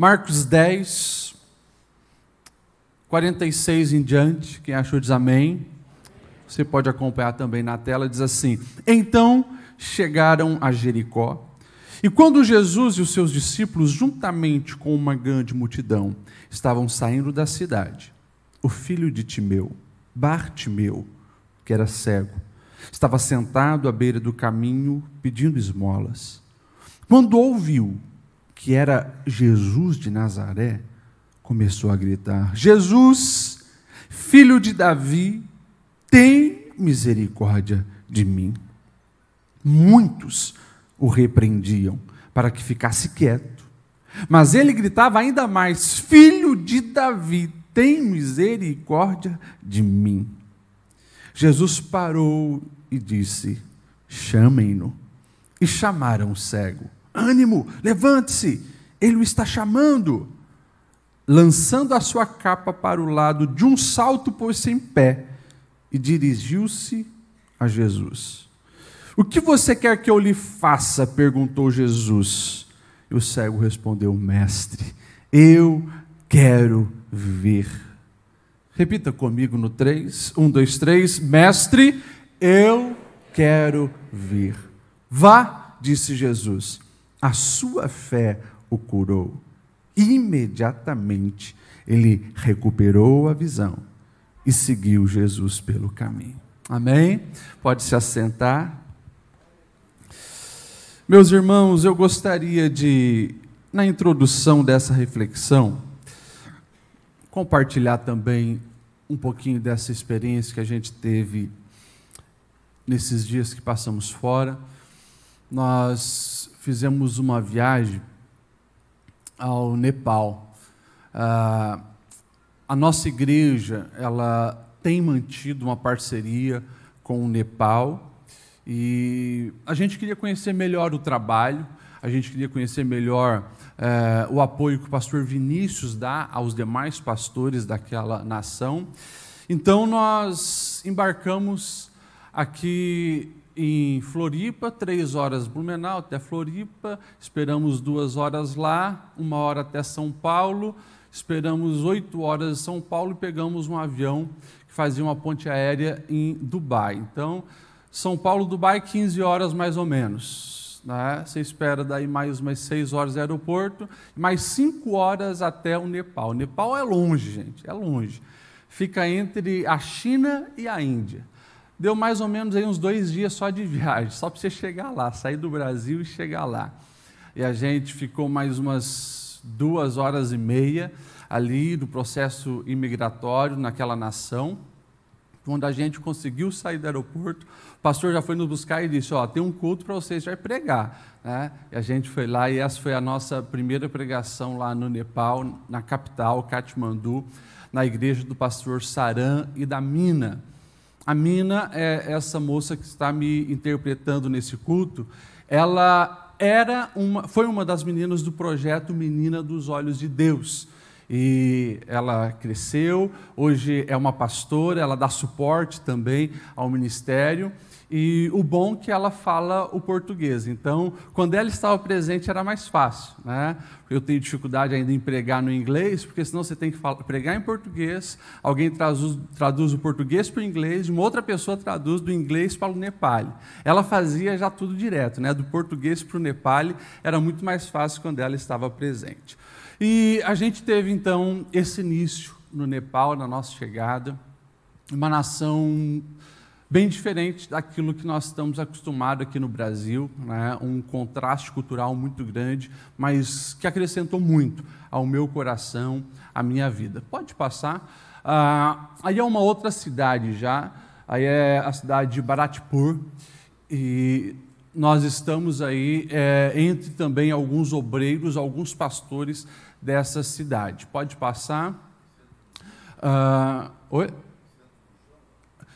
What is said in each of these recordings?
Marcos 10, 46 em diante. Quem achou diz amém. Você pode acompanhar também na tela, diz assim: Então chegaram a Jericó. E quando Jesus e os seus discípulos, juntamente com uma grande multidão, estavam saindo da cidade, o filho de Timeu, Bartimeu, que era cego, estava sentado à beira do caminho pedindo esmolas. Quando ouviu que era Jesus de Nazaré, começou a gritar: Jesus, filho de Davi, tem misericórdia de mim. Muitos o repreendiam para que ficasse quieto. Mas ele gritava ainda mais: Filho de Davi, tem misericórdia de mim. Jesus parou e disse: Chamem-no. E chamaram o cego. Ânimo, levante-se, ele o está chamando. Lançando a sua capa para o lado, de um salto pôs-se em pé e dirigiu-se a Jesus. O que você quer que eu lhe faça? perguntou Jesus. E o cego respondeu: Mestre, eu quero ver. Repita comigo no 3. 1, 2, 3. Mestre, eu quero ver. Vá, disse Jesus. A sua fé o curou. Imediatamente ele recuperou a visão e seguiu Jesus pelo caminho. Amém? Pode se assentar. Meus irmãos, eu gostaria de, na introdução dessa reflexão, compartilhar também um pouquinho dessa experiência que a gente teve nesses dias que passamos fora. Nós fizemos uma viagem ao Nepal. Ah, a nossa igreja ela tem mantido uma parceria com o Nepal e a gente queria conhecer melhor o trabalho, a gente queria conhecer melhor é, o apoio que o pastor Vinícius dá aos demais pastores daquela nação. Então nós embarcamos aqui em Floripa, três horas Blumenau até Floripa, esperamos duas horas lá, uma hora até São Paulo, esperamos oito horas em São Paulo e pegamos um avião que fazia uma ponte aérea em Dubai. Então são Paulo, Dubai, 15 horas mais ou menos. Né? Você espera daí mais umas 6 horas do aeroporto, mais 5 horas até o Nepal. O Nepal é longe, gente, é longe. Fica entre a China e a Índia. Deu mais ou menos aí uns dois dias só de viagem, só para você chegar lá, sair do Brasil e chegar lá. E a gente ficou mais umas duas horas e meia ali do processo imigratório naquela nação. Quando a gente conseguiu sair do aeroporto, o pastor já foi nos buscar e disse: Ó, tem um culto para vocês, vai pregar. Né? E a gente foi lá e essa foi a nossa primeira pregação lá no Nepal, na capital, Katmandu, na igreja do pastor Saran e da Mina. A Mina é essa moça que está me interpretando nesse culto. Ela era uma, foi uma das meninas do projeto Menina dos Olhos de Deus e ela cresceu, hoje é uma pastora, ela dá suporte também ao ministério. E o bom é que ela fala o português. Então, quando ela estava presente, era mais fácil. Né? Eu tenho dificuldade ainda em pregar no inglês, porque senão você tem que falar, pregar em português, alguém traduz, traduz o português para o inglês, uma outra pessoa traduz do inglês para o nepali. Ela fazia já tudo direto, né? do português para o nepali, era muito mais fácil quando ela estava presente. E a gente teve então esse início no Nepal, na nossa chegada, uma nação bem diferente daquilo que nós estamos acostumados aqui no Brasil, né? um contraste cultural muito grande, mas que acrescentou muito ao meu coração, à minha vida. Pode passar. Ah, aí é uma outra cidade já, aí é a cidade de Baratpur, e nós estamos aí é, entre também alguns obreiros, alguns pastores dessa cidade. Pode passar. Uh, oi?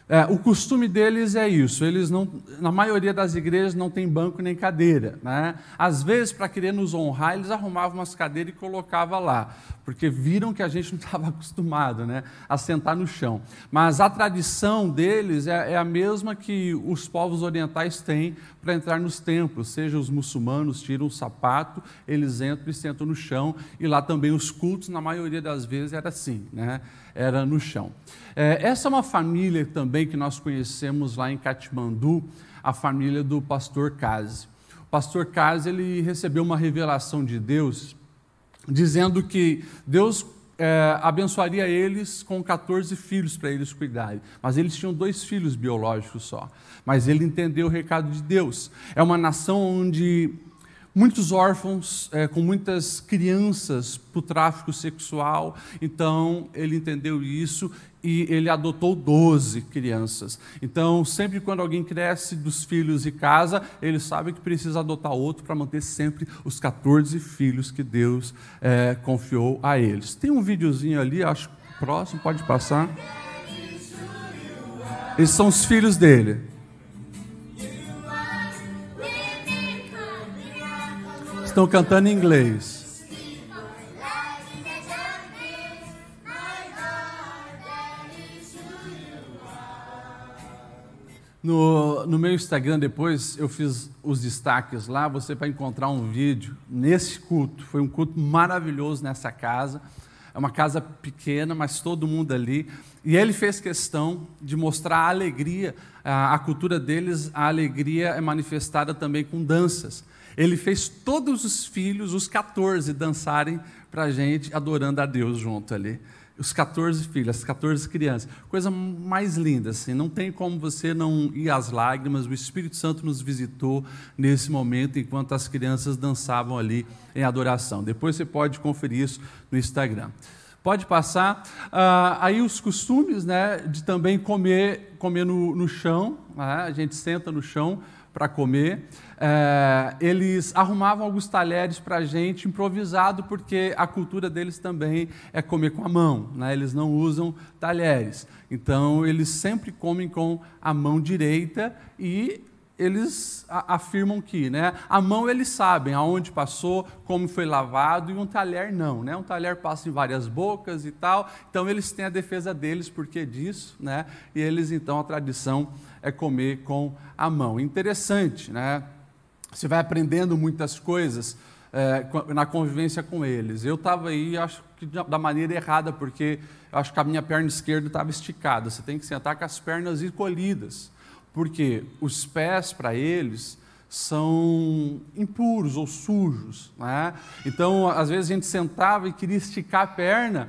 É, o costume deles é isso. Eles não, na maioria das igrejas não tem banco nem cadeira. Né? Às vezes, para querer nos honrar, eles arrumavam umas cadeiras e colocavam lá, porque viram que a gente não estava acostumado né, a sentar no chão. Mas a tradição deles é, é a mesma que os povos orientais têm para entrar nos templos. Seja os muçulmanos tiram o sapato, eles entram e sentam no chão. E lá também os cultos, na maioria das vezes, era assim, né? Era no chão. É, essa é uma família também que nós conhecemos lá em Katmandu, a família do pastor Kazi. O pastor Kazi ele recebeu uma revelação de Deus, dizendo que Deus é, abençoaria eles com 14 filhos para eles cuidarem. Mas eles tinham dois filhos biológicos só. Mas ele entendeu o recado de Deus. É uma nação onde muitos órfãos, é, com muitas crianças para o tráfico sexual. Então, ele entendeu isso e ele adotou 12 crianças. Então, sempre quando alguém cresce dos filhos e casa, ele sabe que precisa adotar outro para manter sempre os 14 filhos que Deus é, confiou a eles. Tem um videozinho ali, acho próximo, pode passar. Esses são os filhos dele. Estão cantando em inglês. No, no meu Instagram, depois eu fiz os destaques lá. Você vai encontrar um vídeo nesse culto. Foi um culto maravilhoso nessa casa. É uma casa pequena, mas todo mundo ali. E ele fez questão de mostrar a alegria, a, a cultura deles, a alegria é manifestada também com danças. Ele fez todos os filhos, os 14, dançarem para a gente, adorando a Deus junto ali. Os 14 filhos, as 14 crianças. Coisa mais linda, assim. Não tem como você não ir às lágrimas. O Espírito Santo nos visitou nesse momento, enquanto as crianças dançavam ali em adoração. Depois você pode conferir isso no Instagram. Pode passar. Ah, aí os costumes né, de também comer, comer no, no chão. Né? A gente senta no chão para comer. É, eles arrumavam alguns talheres para a gente, improvisado, porque a cultura deles também é comer com a mão, né? eles não usam talheres. Então, eles sempre comem com a mão direita e eles afirmam que né, a mão eles sabem aonde passou, como foi lavado, e um talher não. Né? Um talher passa em várias bocas e tal, então eles têm a defesa deles porque disso, né? e eles então a tradição é comer com a mão. Interessante, né? Você vai aprendendo muitas coisas é, na convivência com eles. Eu estava aí, acho que da maneira errada, porque acho que a minha perna esquerda estava esticada. Você tem que sentar com as pernas encolhidas, porque os pés para eles são impuros ou sujos. Né? Então, às vezes a gente sentava e queria esticar a perna,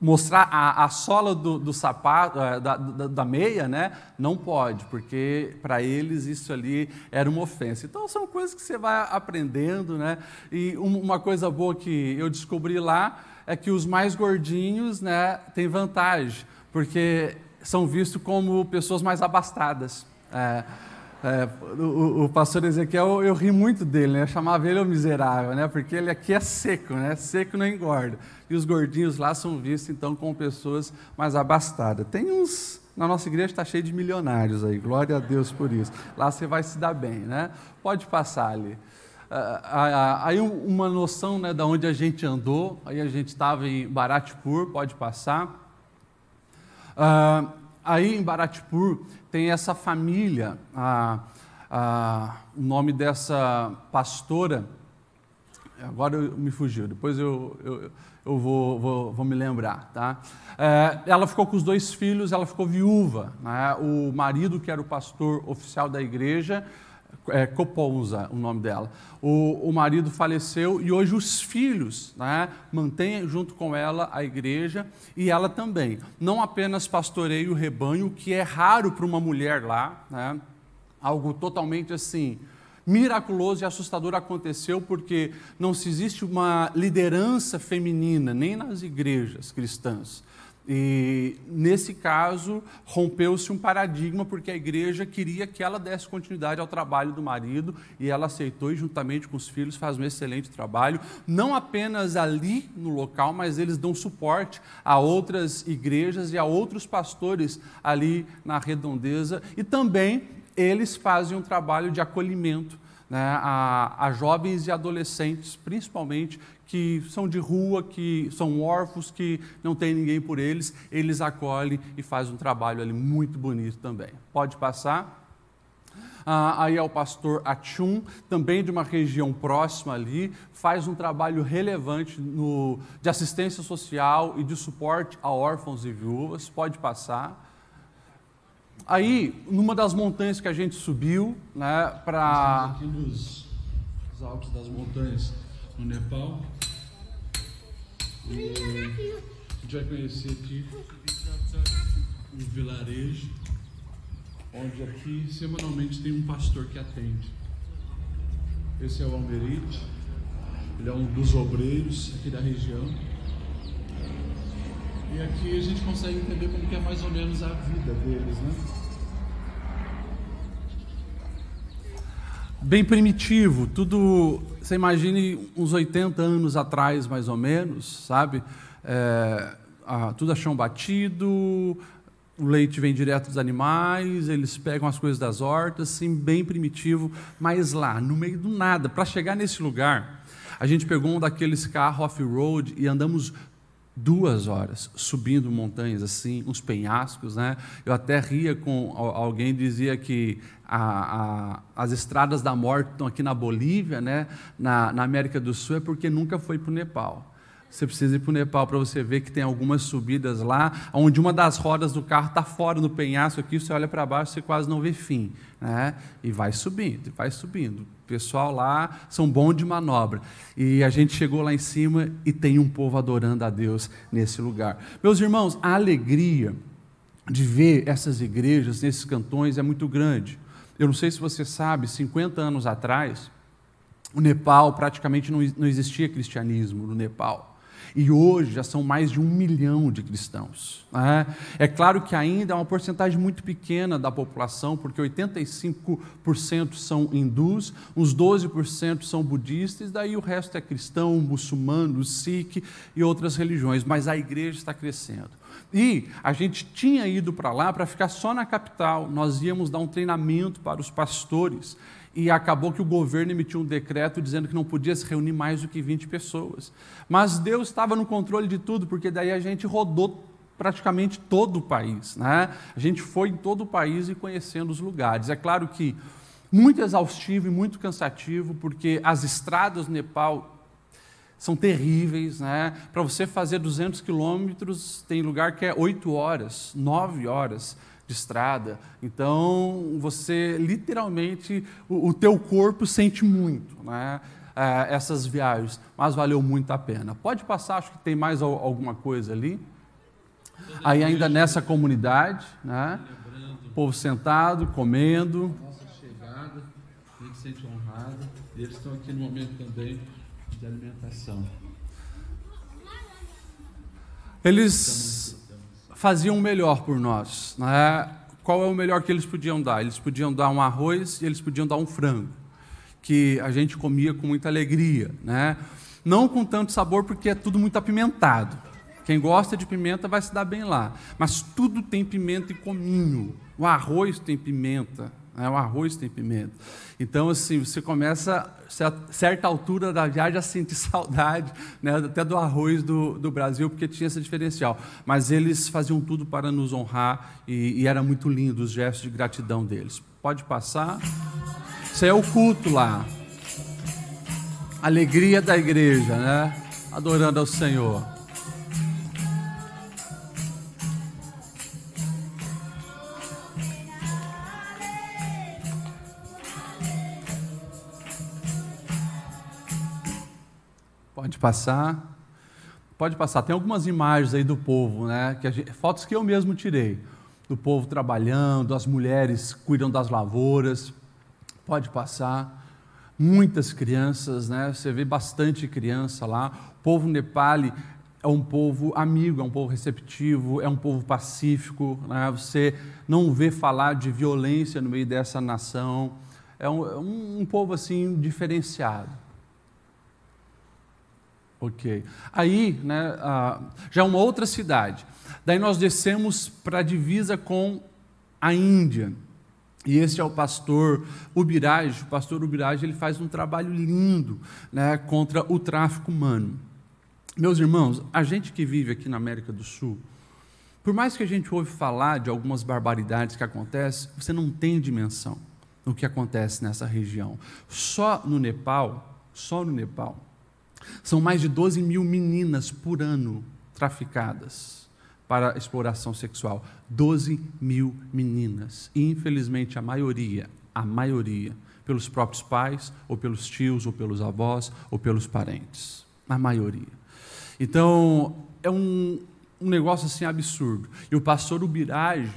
mostrar a, a sola do, do sapato, eh, da, da, da, meia, né? Não pode, porque para eles isso ali era uma ofensa. Então são coisas que você vai aprendendo, né? E uma coisa boa que eu descobri lá é que os mais gordinhos, né, têm vantagem, porque são vistos como pessoas mais abastadas. É, é, o, o, pastor Ezequiel, eu, ri muito dele, né? Eu chamava ele o miserável, né? Porque ele aqui é seco, né? Seco não engorda. E os gordinhos lá são vistos, então, como pessoas mais abastadas. Tem uns... Na nossa igreja está cheio de milionários aí, glória a Deus por isso. Lá você vai se dar bem, né? Pode passar ali. Ah, ah, ah, aí uma noção né, da onde a gente andou, aí a gente estava em Baratpur, pode passar. aí em Baratpur tem essa família, a, a, o nome dessa pastora, agora eu, me fugiu, depois eu, eu, eu vou, vou, vou, me lembrar. Tá? É, ela ficou com os dois filhos, ela ficou viúva. Né? O marido, que era o pastor oficial da igreja, é, Coponza, o nome dela. O, o, marido faleceu e hoje os filhos né, mantêm junto com ela a igreja e ela também. Não apenas pastoreia o rebanho, que é raro para uma mulher lá, né, algo totalmente assim miraculoso e assustador aconteceu porque não se existe uma liderança feminina nem nas igrejas cristãs. E nesse caso, rompeu-se um paradigma porque a igreja queria que ela desse continuidade ao trabalho do marido e ela aceitou e juntamente com os filhos faz um excelente trabalho, não apenas ali no local, mas eles dão suporte a outras igrejas e a outros pastores ali na redondeza. E também eles fazem um trabalho de acolhimento né, a, a, jovens e adolescentes, principalmente, que são de rua, que são órfãos, que não tem ninguém por eles, eles acolhem e fazem um trabalho ali muito bonito também. Pode passar? Ah, aí é o pastor Achum, também de uma região próxima ali, faz um trabalho relevante no, de assistência social e de suporte a órfãos e viúvas. Pode passar. Aí, numa das montanhas que a gente subiu, né, para. Aqui nos, nos altos das montanhas no Nepal. E a gente vai conhecer aqui um vilarejo, onde aqui semanalmente tem um pastor que atende. Esse é o Almerit, ele é um dos obreiros aqui da região. E aqui a gente consegue entender como que é mais ou menos a vida deles, né? Bem primitivo, tudo. Você imagine uns 80 anos atrás, mais ou menos, sabe? É, a, tudo a chão batido, o leite vem direto dos animais, eles pegam as coisas das hortas, assim, bem primitivo, mas lá, no meio do nada, para chegar nesse lugar, a gente pegou um daqueles carros off-road e andamos duas horas subindo montanhas assim, uns penhascos, né? Eu até ria com alguém dizia que a, a, as estradas da morte estão aqui na Bolívia, né? Na, na América do Sul é porque nunca foi para o Nepal. Você precisa ir para o Nepal para você ver que tem algumas subidas lá, onde uma das rodas do carro está fora no penhasco aqui, você olha para baixo, você quase não vê fim. Né? E vai subindo, vai subindo. Pessoal lá são bons de manobra. E a gente chegou lá em cima e tem um povo adorando a Deus nesse lugar. Meus irmãos, a alegria de ver essas igrejas nesses cantões é muito grande. Eu não sei se você sabe, 50 anos atrás, o Nepal praticamente não existia cristianismo no Nepal. E hoje já são mais de um milhão de cristãos. Né? É claro que ainda é uma porcentagem muito pequena da população, porque 85% são hindus, uns 12% são budistas, daí o resto é cristão, muçulmano, sikh e outras religiões. Mas a igreja está crescendo. E a gente tinha ido para lá para ficar só na capital, nós íamos dar um treinamento para os pastores e acabou que o governo emitiu um decreto dizendo que não podia se reunir mais do que 20 pessoas. Mas Deus estava no controle de tudo, porque daí a gente rodou praticamente todo o país. Né? A gente foi em todo o país e conhecendo os lugares. É claro que muito exaustivo e muito cansativo, porque as estradas no Nepal são terríveis, né? Para você fazer 200 quilômetros, tem lugar que é 8 horas, 9 horas de estrada. Então, você literalmente, o, o teu corpo sente muito, né? É, essas viagens, mas valeu muito a pena. Pode passar, acho que tem mais alguma coisa ali. Aí ainda nessa comunidade, né? O povo sentado, comendo. Nossa chegada, a gente se sente honrado. E eles estão aqui no momento também de alimentação. Eles faziam o melhor por nós. Né? Qual é o melhor que eles podiam dar? Eles podiam dar um arroz e eles podiam dar um frango, que a gente comia com muita alegria. Né? Não com tanto sabor, porque é tudo muito apimentado. Quem gosta de pimenta vai se dar bem lá. Mas tudo tem pimenta e cominho. O arroz tem pimenta. Né? O arroz tem pimenta. Então, assim, você começa, a certa altura da viagem, a sentir saudade né, até do arroz do, do Brasil, porque tinha esse diferencial. Mas eles faziam tudo para nos honrar e, e era muito lindo os gestos de gratidão deles. Pode passar. Isso é o culto lá. Alegria da igreja, né? Adorando ao Senhor. Pode passar. Pode passar. Tem algumas imagens aí do povo, né? Que gente, fotos que eu mesmo tirei. Do povo trabalhando, as mulheres cuidam das lavouras. Pode passar. Muitas crianças, né? Você vê bastante criança lá. O povo nepali é um povo amigo, é um povo receptivo, é um povo pacífico. Né? Você não vê falar de violência no meio dessa nação. É um, é um, povo assim diferenciado. Ok. Aí, né, já é uma outra cidade. Daí nós descemos para a divisa com a Índia. E esse é o pastor Ubiraj. O pastor Ubiraj ele faz um trabalho lindo né, contra o tráfico humano. Meus irmãos, a gente que vive aqui na América do Sul, por mais que a gente ouve falar de algumas barbaridades que acontecem, você não tem dimensão do que acontece nessa região. Só no Nepal, só no Nepal, são mais de 12 mil meninas por ano traficadas para exploração sexual. 12 mil meninas. E, infelizmente, a maioria, a maioria, pelos próprios pais, ou pelos tios, ou pelos avós, ou pelos parentes. A maioria. Então, é um, um negócio assim absurdo. E o pastor Ubiraj,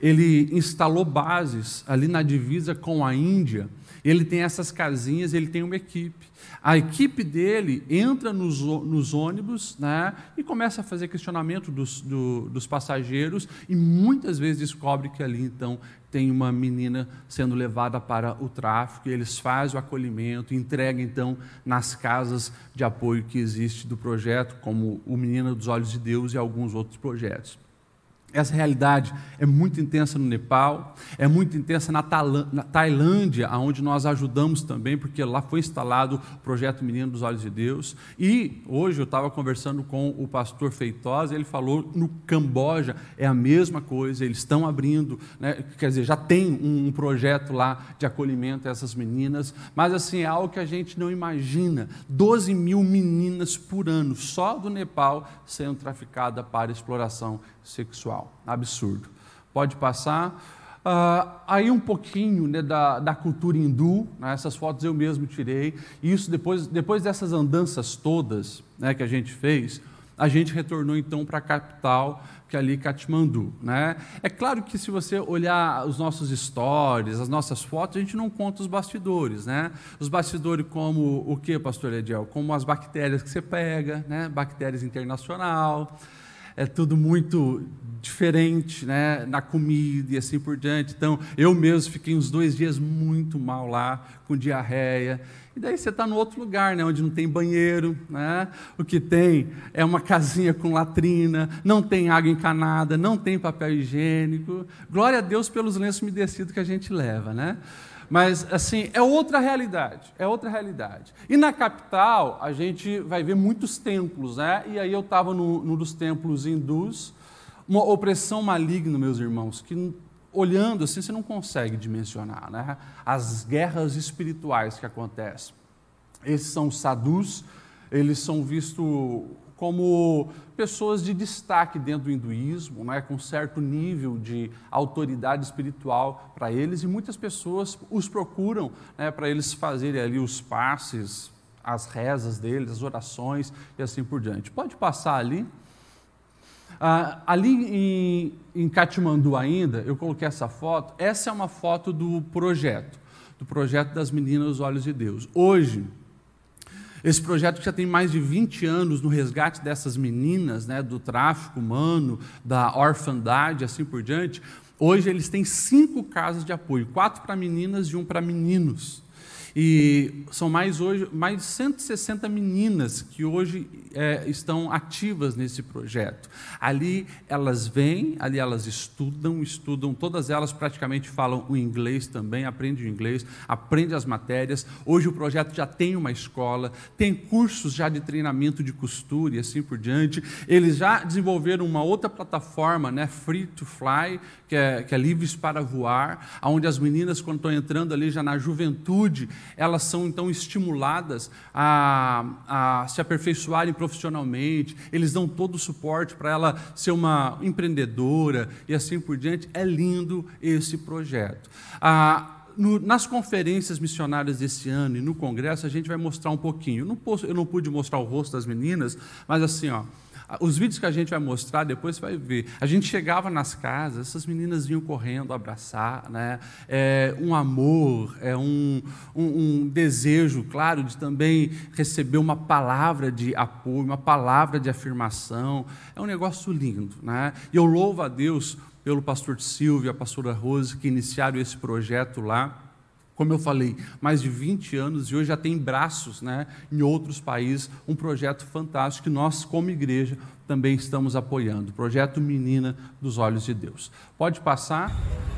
ele instalou bases ali na divisa com a Índia. Ele tem essas casinhas, ele tem uma equipe. A equipe dele entra nos, nos ônibus né, e começa a fazer questionamento dos, do, dos passageiros e muitas vezes descobre que ali então tem uma menina sendo levada para o tráfico, e eles fazem o acolhimento, entregam então nas casas de apoio que existe do projeto, como o Menina dos Olhos de Deus e alguns outros projetos. Essa realidade é muito intensa no Nepal, é muito intensa na, Tailândia, onde nós ajudamos também, porque lá foi instalado o projeto Menino dos Olhos de Deus. E hoje eu estava conversando com o pastor Feitosa, ele falou no Camboja é a mesma coisa, eles estão abrindo, né, quer dizer, já tem um, projeto lá de acolhimento a essas meninas, mas assim, é algo que a gente não imagina. 12 mil meninas por ano, só do Nepal, sendo traficadas para exploração sexual. Absurdo. Pode passar. Uh, aí um pouquinho né, da, da, cultura hindu, né, essas fotos eu mesmo tirei. Isso depois, depois dessas andanças todas né, que a gente fez, a gente retornou então para a capital, que é ali Katmandu. Né? É claro que se você olhar os nossos stories, as nossas fotos, a gente não conta os bastidores. Né? Os bastidores como o que, pastor Ediel? Como as bactérias que você pega, né? bactérias internacional, é tudo muito diferente né, na comida e assim por diante. Então, eu mesmo fiquei uns dois dias muito mal lá, com diarreia. E daí você está no outro lugar, né, onde não tem banheiro, né? o que tem é uma casinha com latrina, não tem água encanada, não tem papel higiênico. Glória a Deus pelos lenços umedecidos que a gente leva. Né? Mas, assim, é outra realidade, é outra realidade. E na capital, a gente vai ver muitos templos, né? E aí eu estava num, dos templos hindus, uma opressão maligna, meus irmãos, que olhando assim você não consegue dimensionar, né? As guerras espirituais que acontecem. Esses são os sadhus, eles são vistos como pessoas de destaque dentro do hinduísmo, né, com certo nível de autoridade espiritual para eles, e muitas pessoas os procuram né, para eles fazerem ali os passes, as rezas deles, as orações e assim por diante. Pode passar ali. Ah, ali em, em Katmandu ainda, eu coloquei essa foto, essa é uma foto do projeto, do projeto das Meninas Olhos de Deus. Hoje, esse projeto que já tem mais de 20 anos no resgate dessas meninas, né, do tráfico humano, da orfandade, assim por diante. Hoje eles têm cinco casas de apoio, quatro para meninas e um para meninos. E são mais hoje mais de 160 meninas que hoje é, estão ativas nesse projeto. Ali elas vêm, ali elas estudam, estudam, todas elas praticamente falam o inglês também, aprendem o inglês, aprendem as matérias. Hoje o projeto já tem uma escola, tem cursos já de treinamento de costura e assim por diante. Eles já desenvolveram uma outra plataforma, né, Free to Fly, que é, que é livres para voar, onde as meninas, quando estão entrando ali já na juventude, elas são então estimuladas a, a se aperfeiçoarem profissionalmente, eles dão todo o suporte para ela ser uma empreendedora e assim por diante. É lindo esse projeto. Ah, no, nas conferências missionárias desse ano e no congresso, a gente vai mostrar um pouquinho. Não, posso, eu não pude mostrar o rosto das meninas, mas assim, ó, Os vídeos que a gente vai mostrar depois você vai ver. A gente chegava nas casas, essas meninas vinham correndo abraçar, né? É um amor, é um, um, um desejo, claro, de também receber uma palavra de apoio, uma palavra de afirmação. É um negócio lindo, né? E eu louvo a Deus pelo pastor Silvio a pastora Rose que iniciaram esse projeto lá como eu falei, mais de 20 anos e hoje já tem braços né, em outros países, um projeto fantástico que nós, como igreja, também estamos apoiando. O projeto Menina dos Olhos de Deus. Pode passar.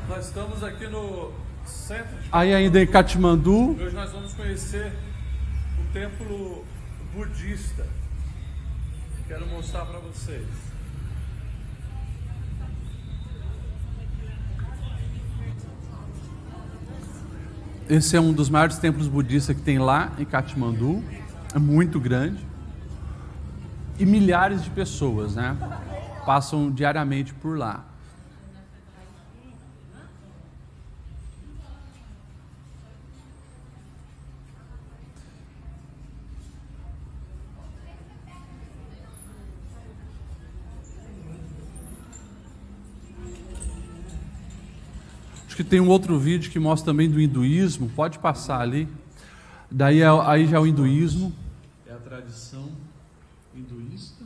Nós estamos aqui no centro de. Aí ainda em Katmandu. Hoje nós vamos conhecer o templo budista. Quero mostrar para vocês. Esse é um dos maiores templos budistas que tem lá em Katmandu. É muito grande. E milhares de pessoas, né? Passam diariamente por lá. Acho que tem um outro vídeo que mostra também do hinduísmo. Pode passar ali. Daí é, aí já é o hinduísmo. É a tradição hinduísta.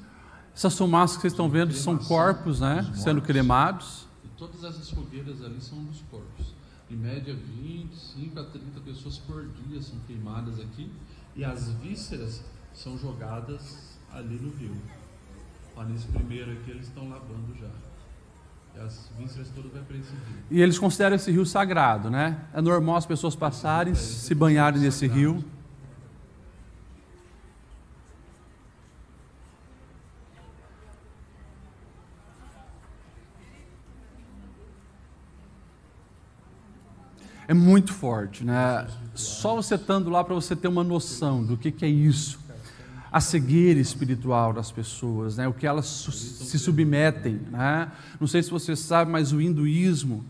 Essas fumaças que vocês estão vendo são corpos, né, sendo cremados. E todas essas fogueiras ali são dos corpos. Em média, 25 a 30 pessoas por dia são queimadas aqui. E as vísceras são jogadas ali no rio. Ó, nesse primeiro aqui eles estão lavando já. As vísceras todas vai para esse rio. E eles consideram esse rio sagrado, né? É normal as pessoas passarem, se banharem nesse rio. É muito forte, né? Só você estando lá para você ter uma noção do que, que é isso a cegueira espiritual das pessoas, né? o que elas se submetem. Né? Não sei se você sabe, mas o hinduísmo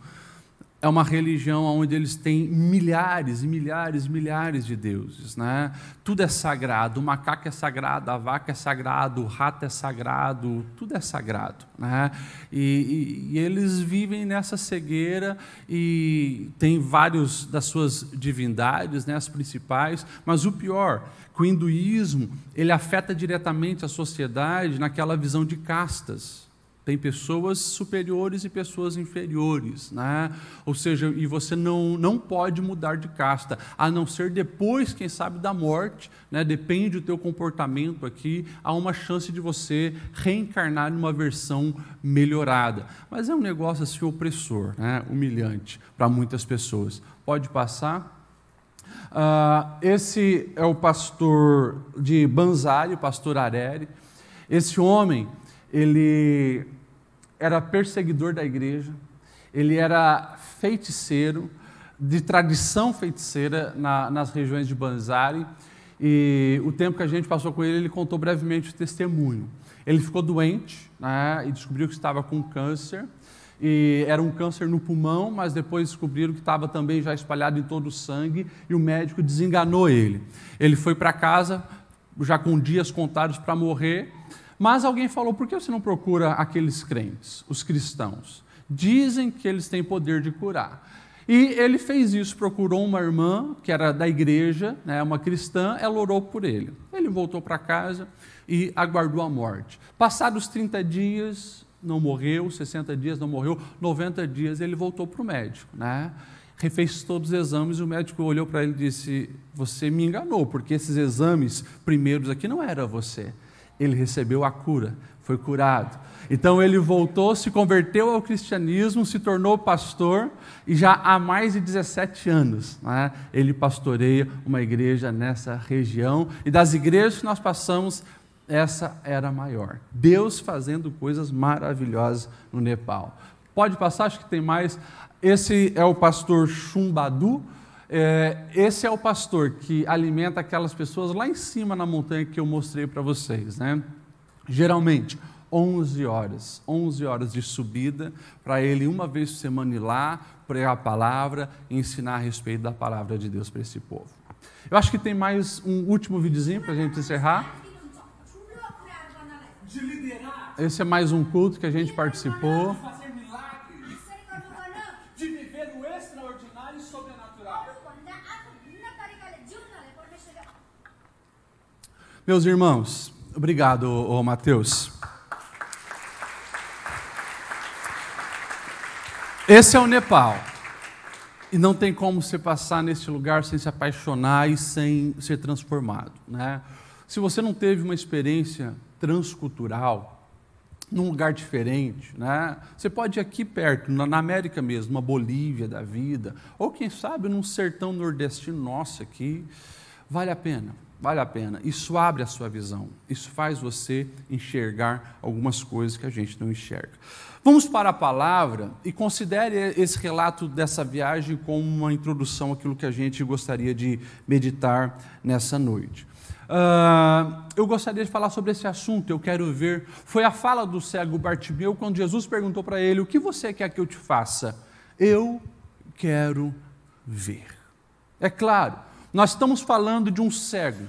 é uma religião onde eles têm milhares e milhares e milhares de deuses, né? Tudo é sagrado, o macaco é sagrado, a vaca é sagrado, o rato é sagrado, tudo é sagrado, né? E, e, e eles vivem nessa cegueira e tem vários das suas divindades, né? As principais, mas o pior, que o hinduísmo ele afeta diretamente a sociedade naquela visão de castas. Tem pessoas superiores e pessoas inferiores, né? Ou seja, e você não, não pode mudar de casta, a não ser depois, quem sabe, da morte, né? Depende do teu comportamento aqui, há uma chance de você reencarnar numa versão melhorada. Mas é um negócio assim opressor, né? Humilhante para muitas pessoas. Pode passar? Uh, esse é o pastor de Banzari, pastor Areri. Esse homem, ele era perseguidor da igreja, ele era feiticeiro, de tradição feiticeira na, nas regiões de Banzari. E o tempo que a gente passou com ele, ele contou brevemente o testemunho. Ele ficou doente né, e descobriu que estava com câncer. E era um câncer no pulmão, mas depois descobriram que estava também já espalhado em todo o sangue e o médico desenganou ele. Ele foi para casa, já com dias contados para morrer, mas alguém falou: por que você não procura aqueles crentes, os cristãos? Dizem que eles têm poder de curar. E ele fez isso, procurou uma irmã que era da igreja, né, uma cristã, ela orou por ele. Ele voltou para casa e aguardou a morte. Passados 30 dias, não morreu, 60 dias não morreu, 90 dias ele voltou para o médico. Né? Refez todos os exames e o médico olhou para ele e disse: Você me enganou, porque esses exames primeiros aqui não era você ele recebeu a cura, foi curado. Então ele voltou, se converteu ao cristianismo, se tornou pastor e já há mais de 17 anos né, ele pastoreia uma igreja nessa região. E das igrejas que nós passamos, essa era a maior. Deus fazendo coisas maravilhosas no Nepal. Pode passar, acho que tem mais. Esse é o pastor Chumbadu. É, esse é o pastor que alimenta aquelas pessoas lá em cima na montanha que eu mostrei para vocês, né? Geralmente, 11 horas, 11 horas de subida, para ele uma vez por semana ir lá, pregar a palavra ensinar a respeito da palavra de Deus para esse povo. Eu acho que tem mais um último videozinho para a gente encerrar. Esse é mais um culto que a gente participou. De fazer milagres. De viver o extraordinário e sobrenatural. Meus irmãos, obrigado, ô, Mateus. Esse é o Nepal. E não tem como você passar nesse lugar sem se apaixonar e sem ser transformado. Né? Se você não teve uma experiência transcultural, num lugar diferente, né? Você pode ir aqui perto, na, América mesmo, uma Bolívia da vida, ou quem sabe num sertão nordestino nosso aqui, vale a pena. Vale a pena. Isso abre a sua visão. Isso faz você enxergar algumas coisas que a gente não enxerga. Vamos para a palavra e considere esse relato dessa viagem como uma introdução àquilo que a gente gostaria de meditar nessa noite. Uh, eu gostaria de falar sobre esse assunto, eu quero ver. Foi a fala do cego Bartimeu quando Jesus perguntou para ele: O que você quer que eu te faça? Eu quero ver. É claro, nós estamos falando de um cego.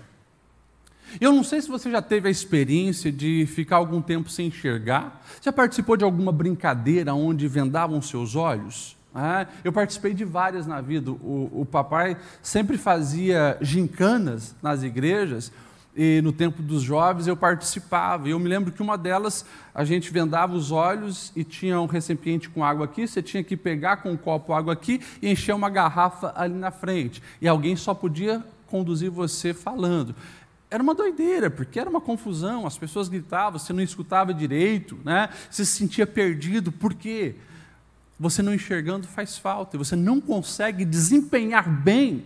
Eu não sei se você já teve a experiência de ficar algum tempo sem enxergar. Já participou de alguma brincadeira onde vendavam seus olhos? Ah, eu participei de várias na vida. O, o papai sempre fazia gincanas nas igrejas e no tempo dos jovens eu participava. E eu me lembro que uma delas a gente vendava os olhos e tinha um recipiente com água aqui, você tinha que pegar com um copo água aqui e encher uma garrafa ali na frente. E alguém só podia conduzir você falando. Era uma doideira, porque era uma confusão, as pessoas gritavam, você não escutava direito, né? você se sentia perdido. Por quê? Você não enxergando faz falta, e você não consegue desempenhar bem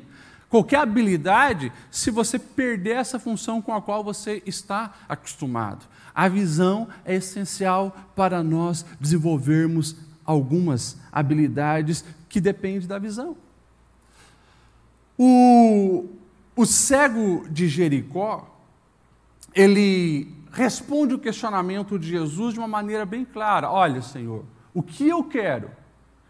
qualquer habilidade se você perder essa função com a qual você está acostumado. A visão é essencial para nós desenvolvermos algumas habilidades que dependem da visão. O, o cego de Jericó, ele responde o questionamento de Jesus de uma maneira bem clara: Olha, Senhor, o que eu quero?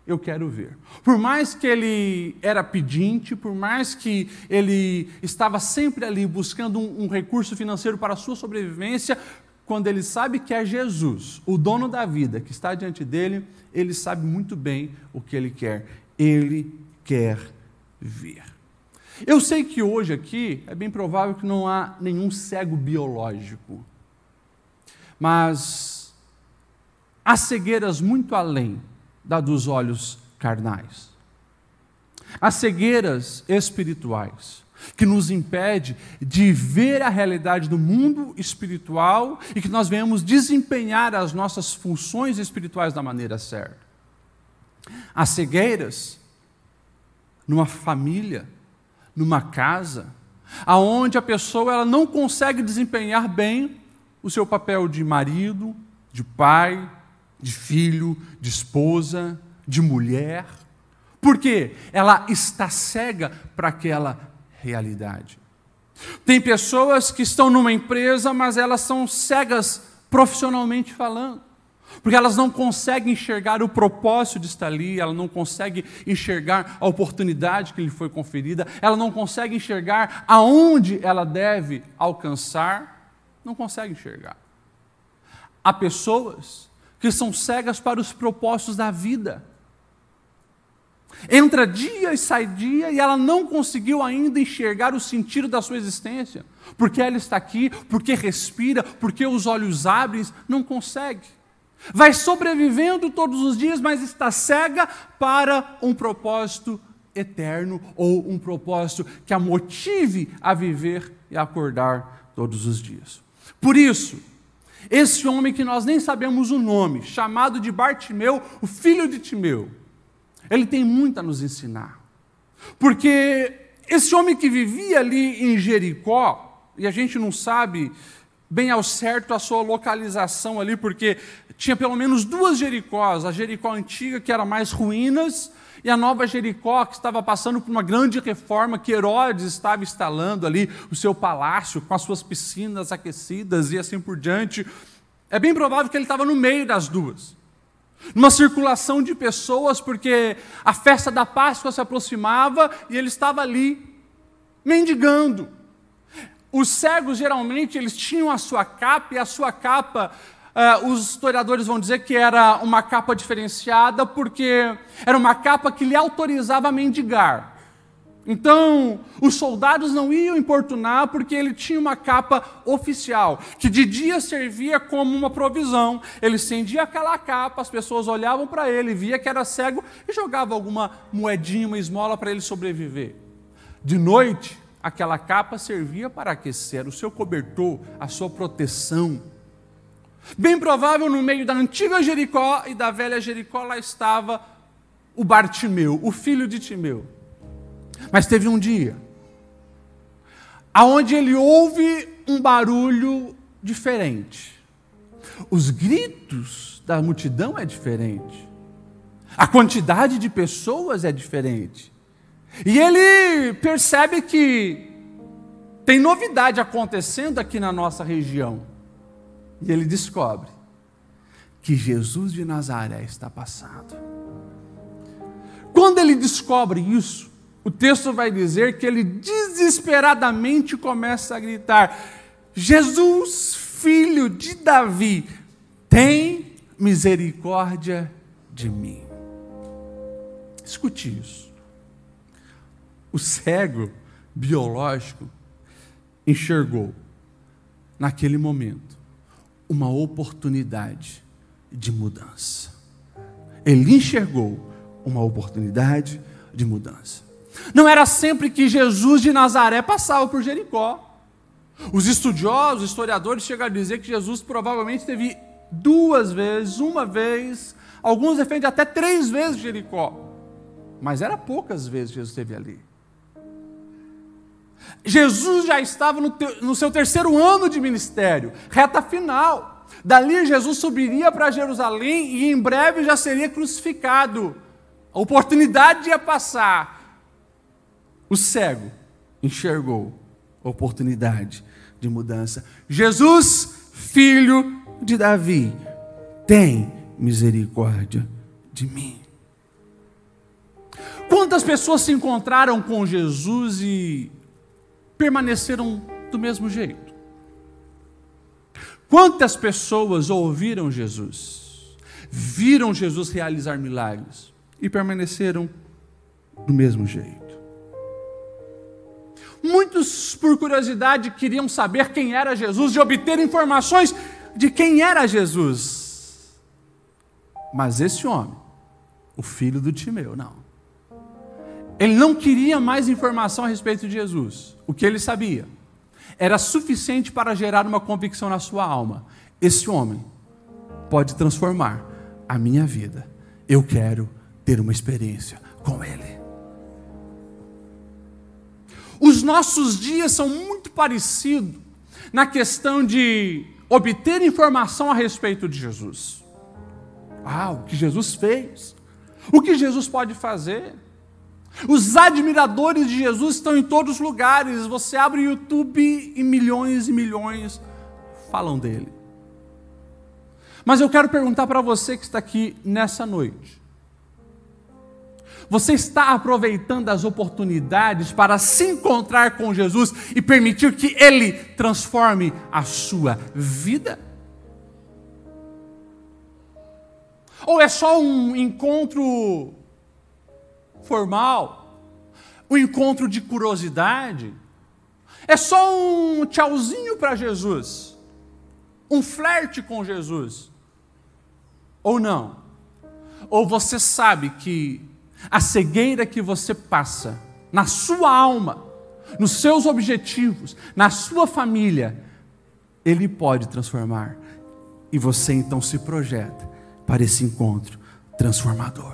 Eu quero ver. Por mais que ele era pedinte, por mais que ele estava sempre ali buscando um, um recurso financeiro para a sua sobrevivência, quando ele sabe que é Jesus, o dono da vida, que está diante dele, ele sabe muito bem o que ele quer. Ele quer ver. Eu sei que hoje aqui é bem provável que não há nenhum cego biológico, mas há cegueiras muito além da dos olhos carnais. Há cegueiras espirituais que nos impede de ver a realidade do mundo espiritual e que nós venhamos desempenhar as nossas funções espirituais da maneira certa. Há cegueiras numa família, numa casa, aonde a pessoa ela não consegue desempenhar bem o seu papel de marido, de pai, de filho, de esposa, de mulher. Por quê? Ela está cega para aquela realidade. Tem pessoas que estão numa empresa, mas elas são cegas profissionalmente falando. Porque elas não conseguem enxergar o propósito de estar ali, ela não consegue enxergar a oportunidade que lhe foi conferida, ela não consegue enxergar aonde ela deve alcançar, não consegue enxergar. Há pessoas que são cegas para os propósitos da vida. Entra dia e sai dia e ela não conseguiu ainda enxergar o sentido da sua existência. Porque ela está aqui, porque respira, porque os olhos abrem, não consegue. Vai sobrevivendo todos os dias, mas está cega para um propósito eterno ou um propósito que a motive a viver e a acordar todos os dias. Por isso, esse homem que nós nem sabemos o nome, chamado de Bartimeu, o filho de Timeu, ele tem muito a nos ensinar. Porque esse homem que vivia ali em Jericó, e a gente não sabe bem ao certo a sua localização ali, porque tinha pelo menos duas Jericós, a Jericó antiga, que era mais ruínas, e a nova Jericó, que estava passando por uma grande reforma, que Herodes estava instalando ali o seu palácio, com as suas piscinas aquecidas e assim por diante. É bem provável que ele estava no meio das duas. Numa circulação de pessoas, porque a festa da Páscoa se aproximava e ele estava ali, mendigando. os cegos geralmente eles tinham a sua capa e a sua capa Uh, os historiadores vão dizer que era uma capa diferenciada porque era uma capa que lhe autorizava a mendigar. Então, os soldados não iam importunar porque ele tinha uma capa oficial, que de dia servia como uma provisão. Ele estendia aquela capa, as pessoas olhavam para ele, via que era cego e jogava alguma moedinha, uma esmola para ele sobreviver. De noite, aquela capa servia para aquecer o seu cobertor, a sua proteção. Bem provável, no meio da antiga Jericó e da velha Jericó, lá estava o Bartimeu, o filho de Timeu. Mas teve um dia aonde ele ouve um barulho diferente. Os gritos da multidão é diferente. A quantidade de pessoas é diferente. E ele percebe que tem novidade acontecendo aqui na nossa região. E ele descobre que Jesus de Nazaré está passando. Quando ele descobre isso, o texto vai dizer que ele desesperadamente começa a gritar: Jesus, filho de Davi, tem misericórdia de mim. Escute isso. O cego biológico enxergou, naquele momento, uma oportunidade de mudança. Ele enxergou uma oportunidade de mudança. Não era sempre que Jesus de Nazaré passava por Jericó. Os estudiosos, os historiadores chegam a dizer que Jesus provavelmente teve duas vezes, uma vez, alguns defendem até três vezes Jericó. Mas era poucas vezes que Jesus esteve ali. Jesus já estava no, te, no seu terceiro ano de ministério, reta final. Dali Jesus subiria para Jerusalém e em breve já seria crucificado. A oportunidade ia passar. O cego enxergou oportunidade de mudança. Jesus, filho de Davi, tem misericórdia de mim. Quantas pessoas se encontraram com Jesus e permaneceram do mesmo jeito? Quantas pessoas ouviram Jesus, viram Jesus realizar milagres e permaneceram do mesmo jeito? Muitos, por curiosidade, queriam saber quem era Jesus e obter informações de quem era Jesus. Mas esse homem, o filho do Timeu, não. Ele não queria mais informação a respeito de Jesus. O que ele sabia era suficiente para gerar uma convicção na sua alma. Esse homem pode transformar a minha vida. Eu quero ter uma experiência com ele. Os nossos dias são muito parecidos na questão de obter informação a respeito de Jesus. Ah, o que Jesus fez, o que Jesus pode fazer. Os admiradores de Jesus estão em todos os lugares. Você abre o YouTube e milhões e milhões falam dele. Mas eu quero perguntar para você que está aqui nessa noite: você está aproveitando as oportunidades para se encontrar com Jesus e permitir que Ele transforme a sua vida? Ou é só um encontro formal? Um encontro de curiosidade? É só um tchauzinho para Jesus? Um flerte com Jesus? Ou não? Ou você sabe que a cegueira que você passa na sua alma, nos seus objetivos, na sua família, Ele pode transformar. E você então se projeta para esse encontro transformador.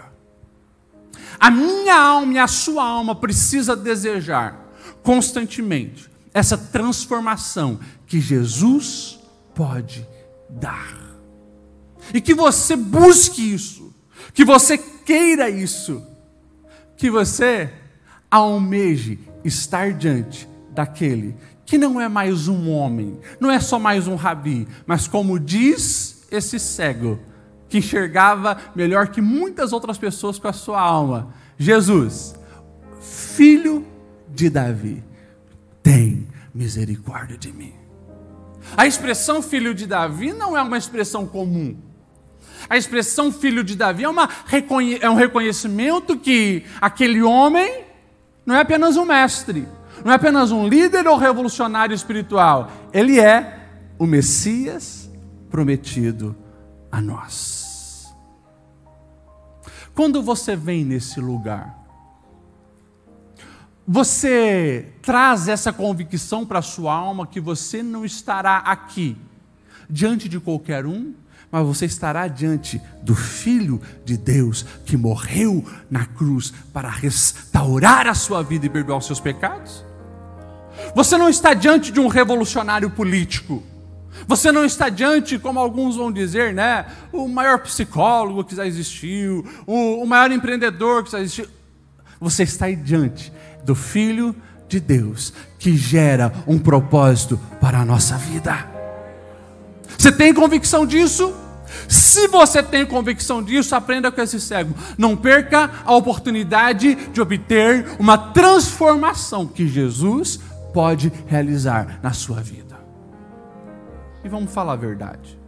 A minha alma e a sua alma precisa desejar constantemente essa transformação que Jesus pode dar. E que você busque isso, que você queira isso, que você almeje estar diante daquele que não é mais um homem, não é só mais um rabi, mas como diz esse cego, que enxergava melhor que muitas outras pessoas com a sua alma: Jesus, filho de Davi, tem misericórdia de mim. A expressão filho de Davi não é uma expressão comum. A expressão filho de Davi é, uma, é um reconhecimento que aquele homem não é apenas um mestre, não é apenas um líder ou revolucionário espiritual, ele é o Messias prometido a nós. Quando você vem nesse lugar, você traz essa convicção para a sua alma que você não estará aqui diante de qualquer um, mas você estará diante do Filho de Deus que morreu na cruz para restaurar a sua vida e perdoar os seus pecados? Você não está diante de um revolucionário político. Você não está diante, como alguns vão dizer, né? O maior psicólogo que já existiu, o, o maior empreendedor que já existiu. Você está diante do Filho de Deus que gera um propósito para a nossa vida. Você tem convicção disso? Se você tem convicção disso, aprenda com esse cego. Não perca a oportunidade de obter uma transformação que Jesus pode realizar na sua vida. E vamos falar a verdade.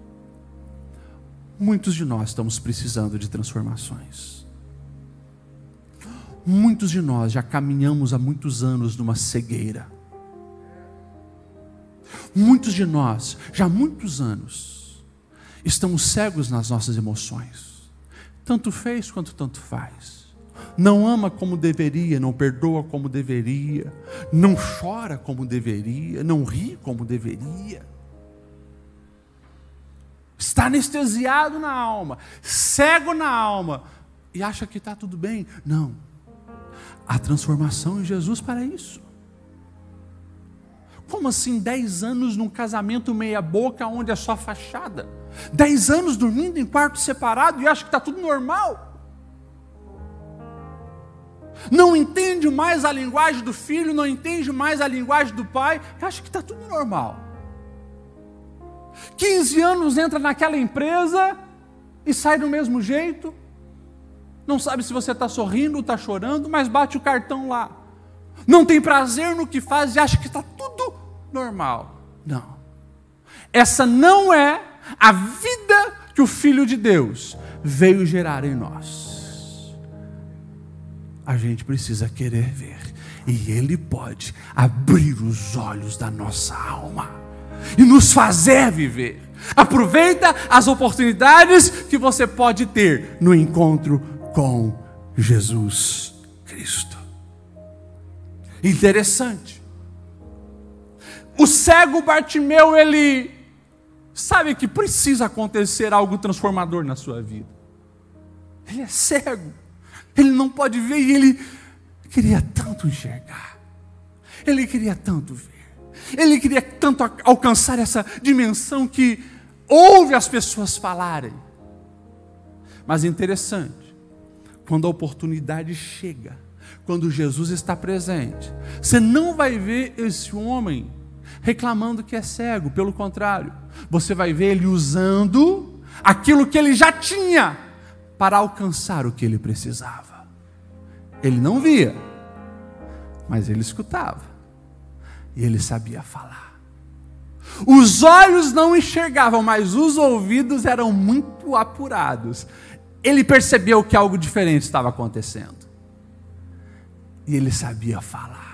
Muitos de nós estamos precisando de transformações. Muitos de nós já caminhamos há muitos anos numa cegueira. Muitos de nós, já há muitos anos, estamos cegos nas nossas emoções. Tanto fez quanto tanto faz. Não ama como deveria, não perdoa como deveria, não chora como deveria, não ri como deveria. Está anestesiado na alma, cego na alma e acha que está tudo bem. Não a transformação em Jesus para isso. Como assim dez anos num casamento meia-boca onde é só fachada? Dez anos dormindo em quarto separado e acha que está tudo normal? Não entende mais a linguagem do filho, não entende mais a linguagem do pai, acha que está tudo normal. 15 anos entra naquela empresa e sai do mesmo jeito, não sabe se você está sorrindo ou está chorando, mas bate o cartão lá. Não tem prazer no que faz e acha que está tudo normal. Não. Essa não é a vida que o Filho de Deus veio gerar em nós. A gente precisa querer ver. E Ele pode abrir os olhos da nossa alma e nos fazer viver. Aproveita as oportunidades que você pode ter no encontro com Jesus Cristo. Interessante. O cego Bartimeu, ele sabe que precisa acontecer algo transformador na sua vida. Ele é cego, ele não pode ver e ele queria tanto enxergar, ele queria tanto ver, ele queria tanto alcançar essa dimensão que ouve as pessoas falarem. Mas interessante, quando a oportunidade chega, quando Jesus está presente, você não vai ver esse homem reclamando que é cego, pelo contrário, você vai ver ele usando aquilo que ele já tinha para alcançar o que ele precisava. Ele não via, mas ele escutava e ele sabia falar. Os olhos não enxergavam, mas os ouvidos eram muito apurados ele percebeu que algo diferente estava acontecendo. E ele sabia falar.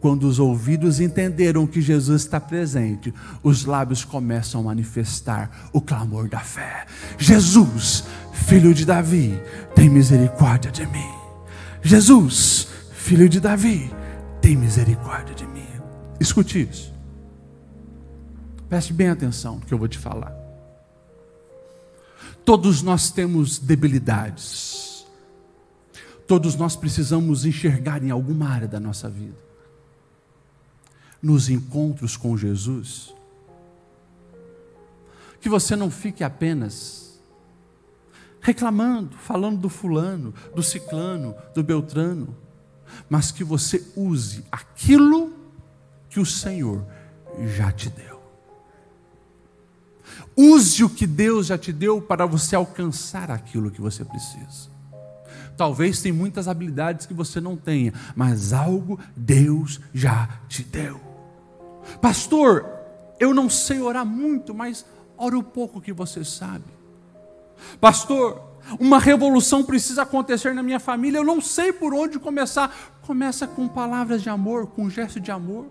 Quando os ouvidos entenderam que Jesus está presente, os lábios começam a manifestar o clamor da fé. Jesus, filho de Davi, tem misericórdia de mim. Jesus, filho de Davi, tem misericórdia de mim. Escute isso. Preste bem atenção no que eu vou te falar. Todos nós temos debilidades. Todos nós precisamos enxergar em alguma área da nossa vida. Nos encontros com Jesus, que você não fique apenas reclamando, falando do fulano, do ciclano, do beltrano, mas que você use aquilo que o Senhor já te deu. Use o que Deus já te deu para você alcançar aquilo que você precisa. Talvez tem muitas habilidades que você não tenha, mas algo Deus já te deu. Pastor, eu não sei orar muito, mas ora o pouco que você sabe. Pastor, uma revolução precisa acontecer na minha família, eu não sei por onde começar. Começa com palavras de amor, com gesto de amor.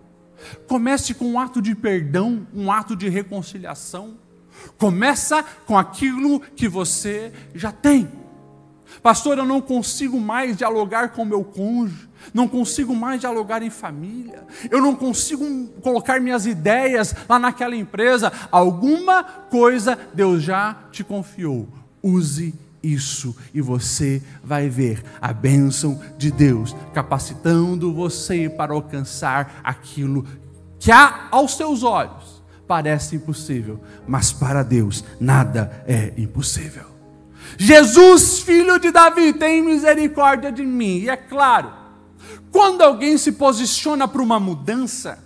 Comece com um ato de perdão, um ato de reconciliação. Começa com aquilo que você já tem. Pastor, eu não consigo mais dialogar com meu cônjuge, não consigo mais dialogar em família, eu não consigo colocar minhas ideias lá naquela empresa. Alguma coisa Deus já te confiou. Use isso e você vai ver a bênção de Deus capacitando você para alcançar aquilo que há aos seus olhos parece impossível, mas para Deus nada é impossível. Jesus, filho de Davi, tem misericórdia de mim. E é claro, quando alguém se posiciona para uma mudança,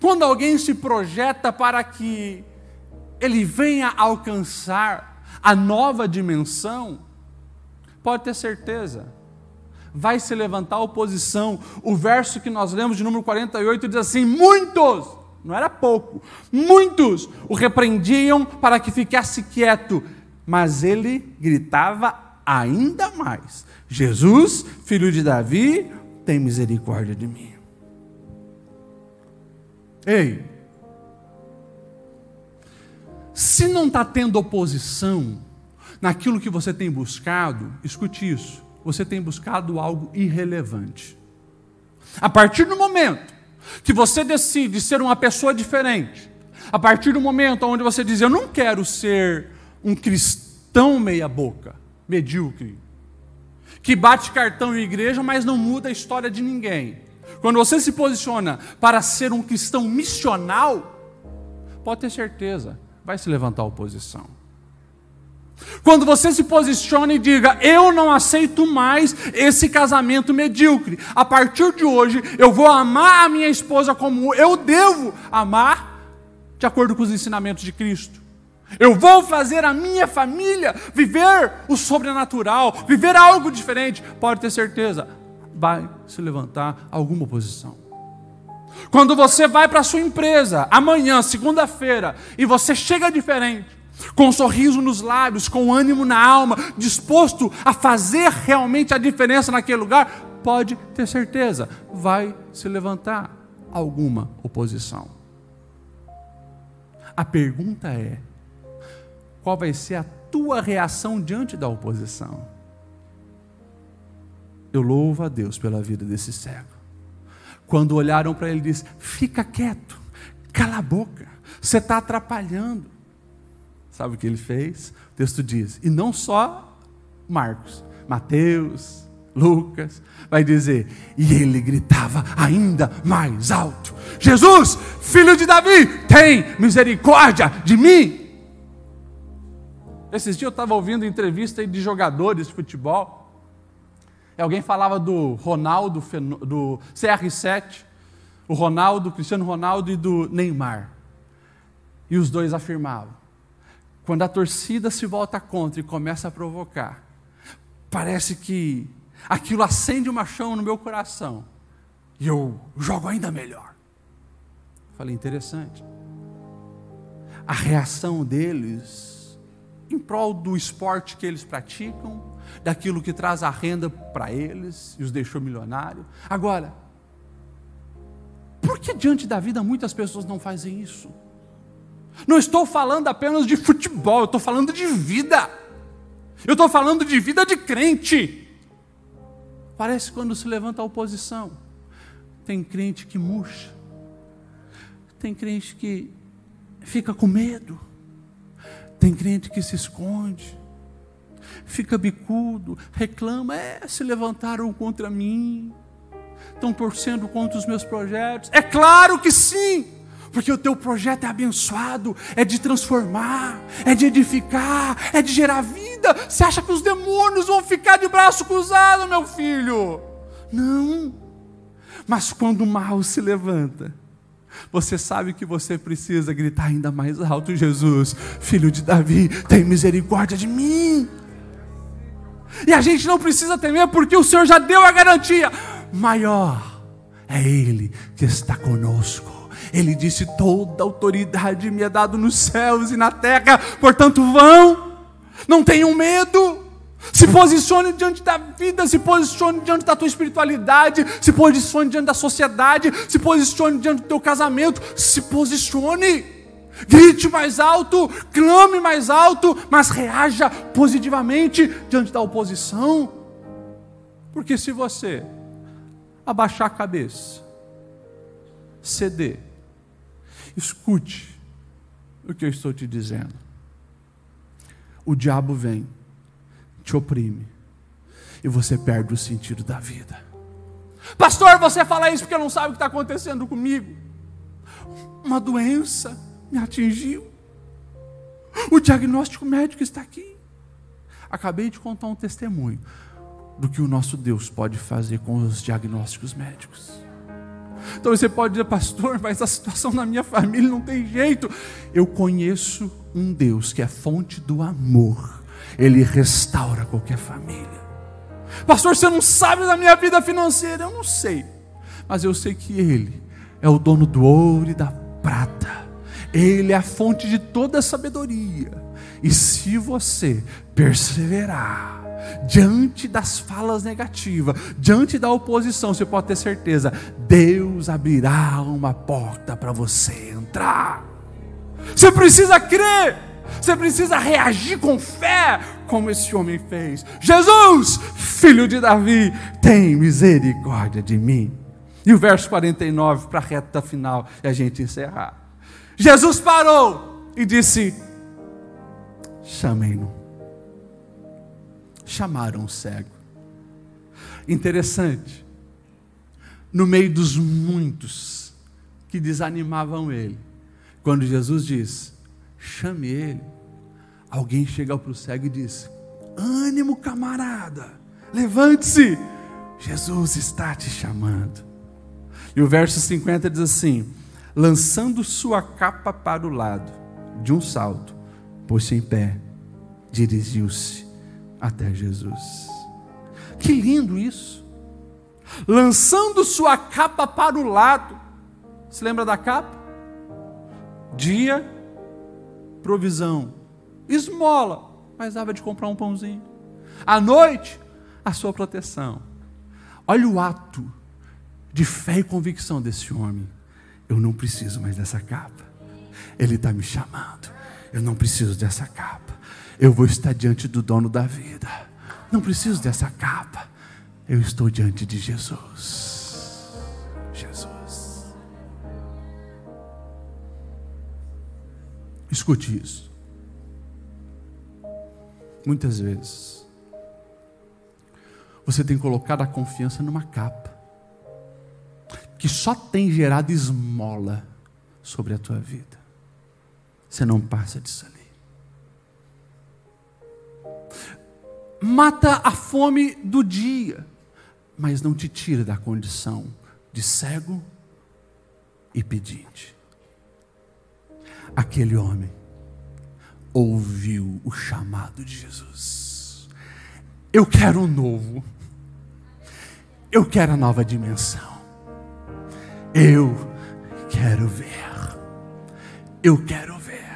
quando alguém se projeta para que ele venha alcançar a nova dimensão, pode ter certeza, vai se levantar oposição. O verso que nós lemos de número 48 diz assim: muitos, não era pouco, muitos o repreendiam para que ficasse quieto, mas ele gritava ainda mais: Jesus, filho de Davi, tem misericórdia de mim. Ei, se não está tendo oposição naquilo que você tem buscado, escute isso, você tem buscado algo irrelevante. A partir do momento que você decide ser uma pessoa diferente, a partir do momento onde você diz, eu não quero ser um cristão meia-boca, medíocre, que bate cartão em igreja, mas não muda a história de ninguém. Quando você se posiciona para ser um cristão missional, pode ter certeza, vai se levantar oposição. Quando você se posiciona e diga, eu não aceito mais esse casamento medíocre, a partir de hoje eu vou amar a minha esposa como eu devo amar, de acordo com os ensinamentos de Cristo. Eu vou fazer a minha família viver o sobrenatural, viver algo diferente. Pode ter certeza, vai se levantar alguma oposição. Quando você vai para a sua empresa, amanhã, segunda-feira, e você chega diferente, com um sorriso nos lábios, com ânimo na alma, disposto a fazer realmente a diferença naquele lugar, pode ter certeza, vai se levantar alguma oposição. A pergunta é: qual vai ser a tua reação diante da oposição? Eu louvo a Deus pela vida desse cego. Quando olharam para ele, disse: Fica quieto, cala a boca, você está atrapalhando. Sabe o que ele fez? O texto diz, e não só Marcos, Mateus, Lucas, vai dizer, e ele gritava ainda mais alto: Jesus, filho de Davi, tem misericórdia de mim. Esses dias eu estava ouvindo entrevista de jogadores de futebol, alguém falava do Ronaldo, do CR7, o Ronaldo, Cristiano Ronaldo e do Neymar. E os dois afirmavam: quando a torcida se volta contra e começa a provocar, parece que aquilo acende uma chama no meu coração e eu jogo ainda melhor. Falei, interessante. A reação deles em prol do esporte que eles praticam, daquilo que traz a renda para eles e os deixou milionário. Agora, por que diante da vida muitas pessoas não fazem isso? Não estou falando apenas de futebol, eu estou falando de vida. Eu estou falando de vida de crente. Parece quando se levanta a oposição. Tem crente que murcha. Tem crente que fica com medo. Tem crente que se esconde. Fica bicudo, reclama, é, se levantaram contra mim. Estão torcendo contra os meus projetos. É claro que sim porque o teu projeto é abençoado, é de transformar, é de edificar, é de gerar vida. Você acha que os demônios vão ficar de braço cruzado, meu filho? Não. Mas quando o mal se levanta, você sabe que você precisa gritar ainda mais alto: Jesus, filho de Davi, tem misericórdia de mim. E a gente não precisa temer, porque o Senhor já deu a garantia: maior é Ele que está conosco Ele disse: Toda autoridade me é dada nos céus e na terra, portanto, vão, não tenham medo. Se posicione diante da vida, se posicione diante da tua espiritualidade, se posicione diante da sociedade, se posicione diante do teu casamento, se posicione. Grite mais alto, clame mais alto, mas reaja positivamente diante da oposição. Porque se você abaixar a cabeça, ceder, escute o que eu estou te dizendo. O diabo vem, te oprime, e você perde o sentido da vida. Pastor, você fala isso porque não sabe o que está acontecendo comigo. Uma doença me atingiu. O diagnóstico médico está aqui. Acabei de contar um testemunho do que o nosso Deus pode fazer com os diagnósticos médicos. Então você pode dizer, pastor, mas a situação na minha família não tem jeito. Eu conheço um Deus que é fonte do amor, ele restaura qualquer família. Pastor, você não sabe da minha vida financeira? Eu não sei, mas eu sei que Ele é o dono do ouro e da prata, Ele é a fonte de toda a sabedoria. E se você perseverar, diante das falas negativas, diante da oposição, você pode ter certeza, Deus abrirá uma porta para você entrar. Você precisa crer, você precisa reagir com fé, como esse homem fez. Jesus, filho de Davi, tem misericórdia de mim. E o verso 49 para a reta final e a gente encerrar. Jesus parou e disse: Chamem-no chamaram o cego. Interessante, no meio dos muitos que desanimavam ele, quando Jesus diz: chame ele, alguém chega para o cego e diz: ânimo, camarada, levante-se, Jesus está te chamando. E o verso 50 diz assim: lançando sua capa para o lado, de um salto, pôs-se em pé, dirigiu-se até Jesus. Que lindo isso! Lançando sua capa para o lado. Se lembra da capa? Dia, provisão, esmola, mas dava de comprar um pãozinho. À noite, a sua proteção. Olha o ato de fé e convicção desse homem. Eu não preciso mais dessa capa. Ele está me chamando. Eu não preciso dessa capa eu vou estar diante do dono da vida. Não preciso dessa capa. Eu estou diante de Jesus. Escute isso. Muitas vezes, você tem colocado a confiança numa capa, que só tem gerado esmola sobre a tua vida. Você não passa disso ali. mata a fome do dia, mas não te tira da condição de cego e pedinte. Aquele homem ouviu o chamado de Jesus. Eu quero um novo. Eu quero a nova dimensão. Eu quero ver. Eu quero ver.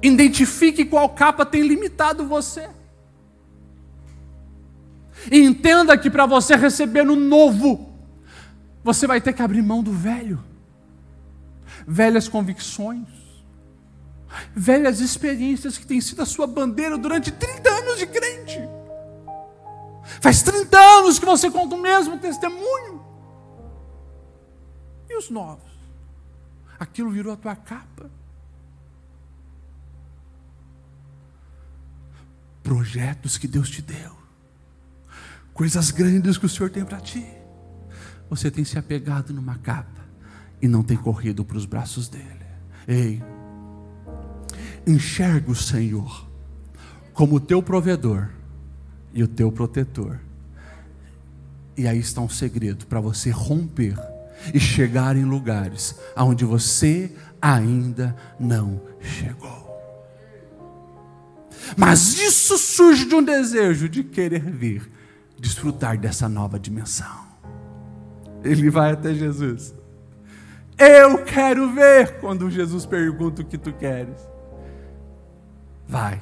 Identifique qual capa tem limitado você. E entenda que para você receber no novo, você vai ter que abrir mão do velho. Velhas convicções, velhas experiências que têm sido a sua bandeira durante 30 anos de crente. Faz 30 anos que você conta o mesmo testemunho. E os novos? Aquilo virou a tua capa. projetos que Deus te deu, coisas grandes que o Senhor tem para ti. Você tem se apegado numa capa e não tem corrido para os braços dele. Ei, enxerga o Senhor como o teu provedor e o teu protetor. E aí está um segredo para você romper e chegar em lugares aonde você ainda não chegou. Mas isso surge de um desejo de querer vir, desfrutar dessa nova dimensão. Ele vai até Jesus. Eu quero ver quando Jesus pergunta o que tu queres. Vai.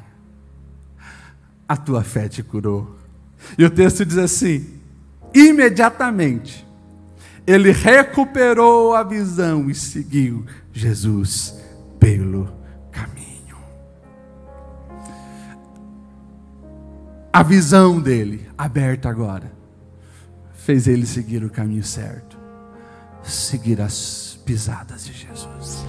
A tua fé te curou. E o texto diz assim: imediatamente ele recuperou a visão e seguiu Jesus pelo caminho. A visão dele, aberta agora, fez ele seguir o caminho certo seguir as pisadas de Jesus.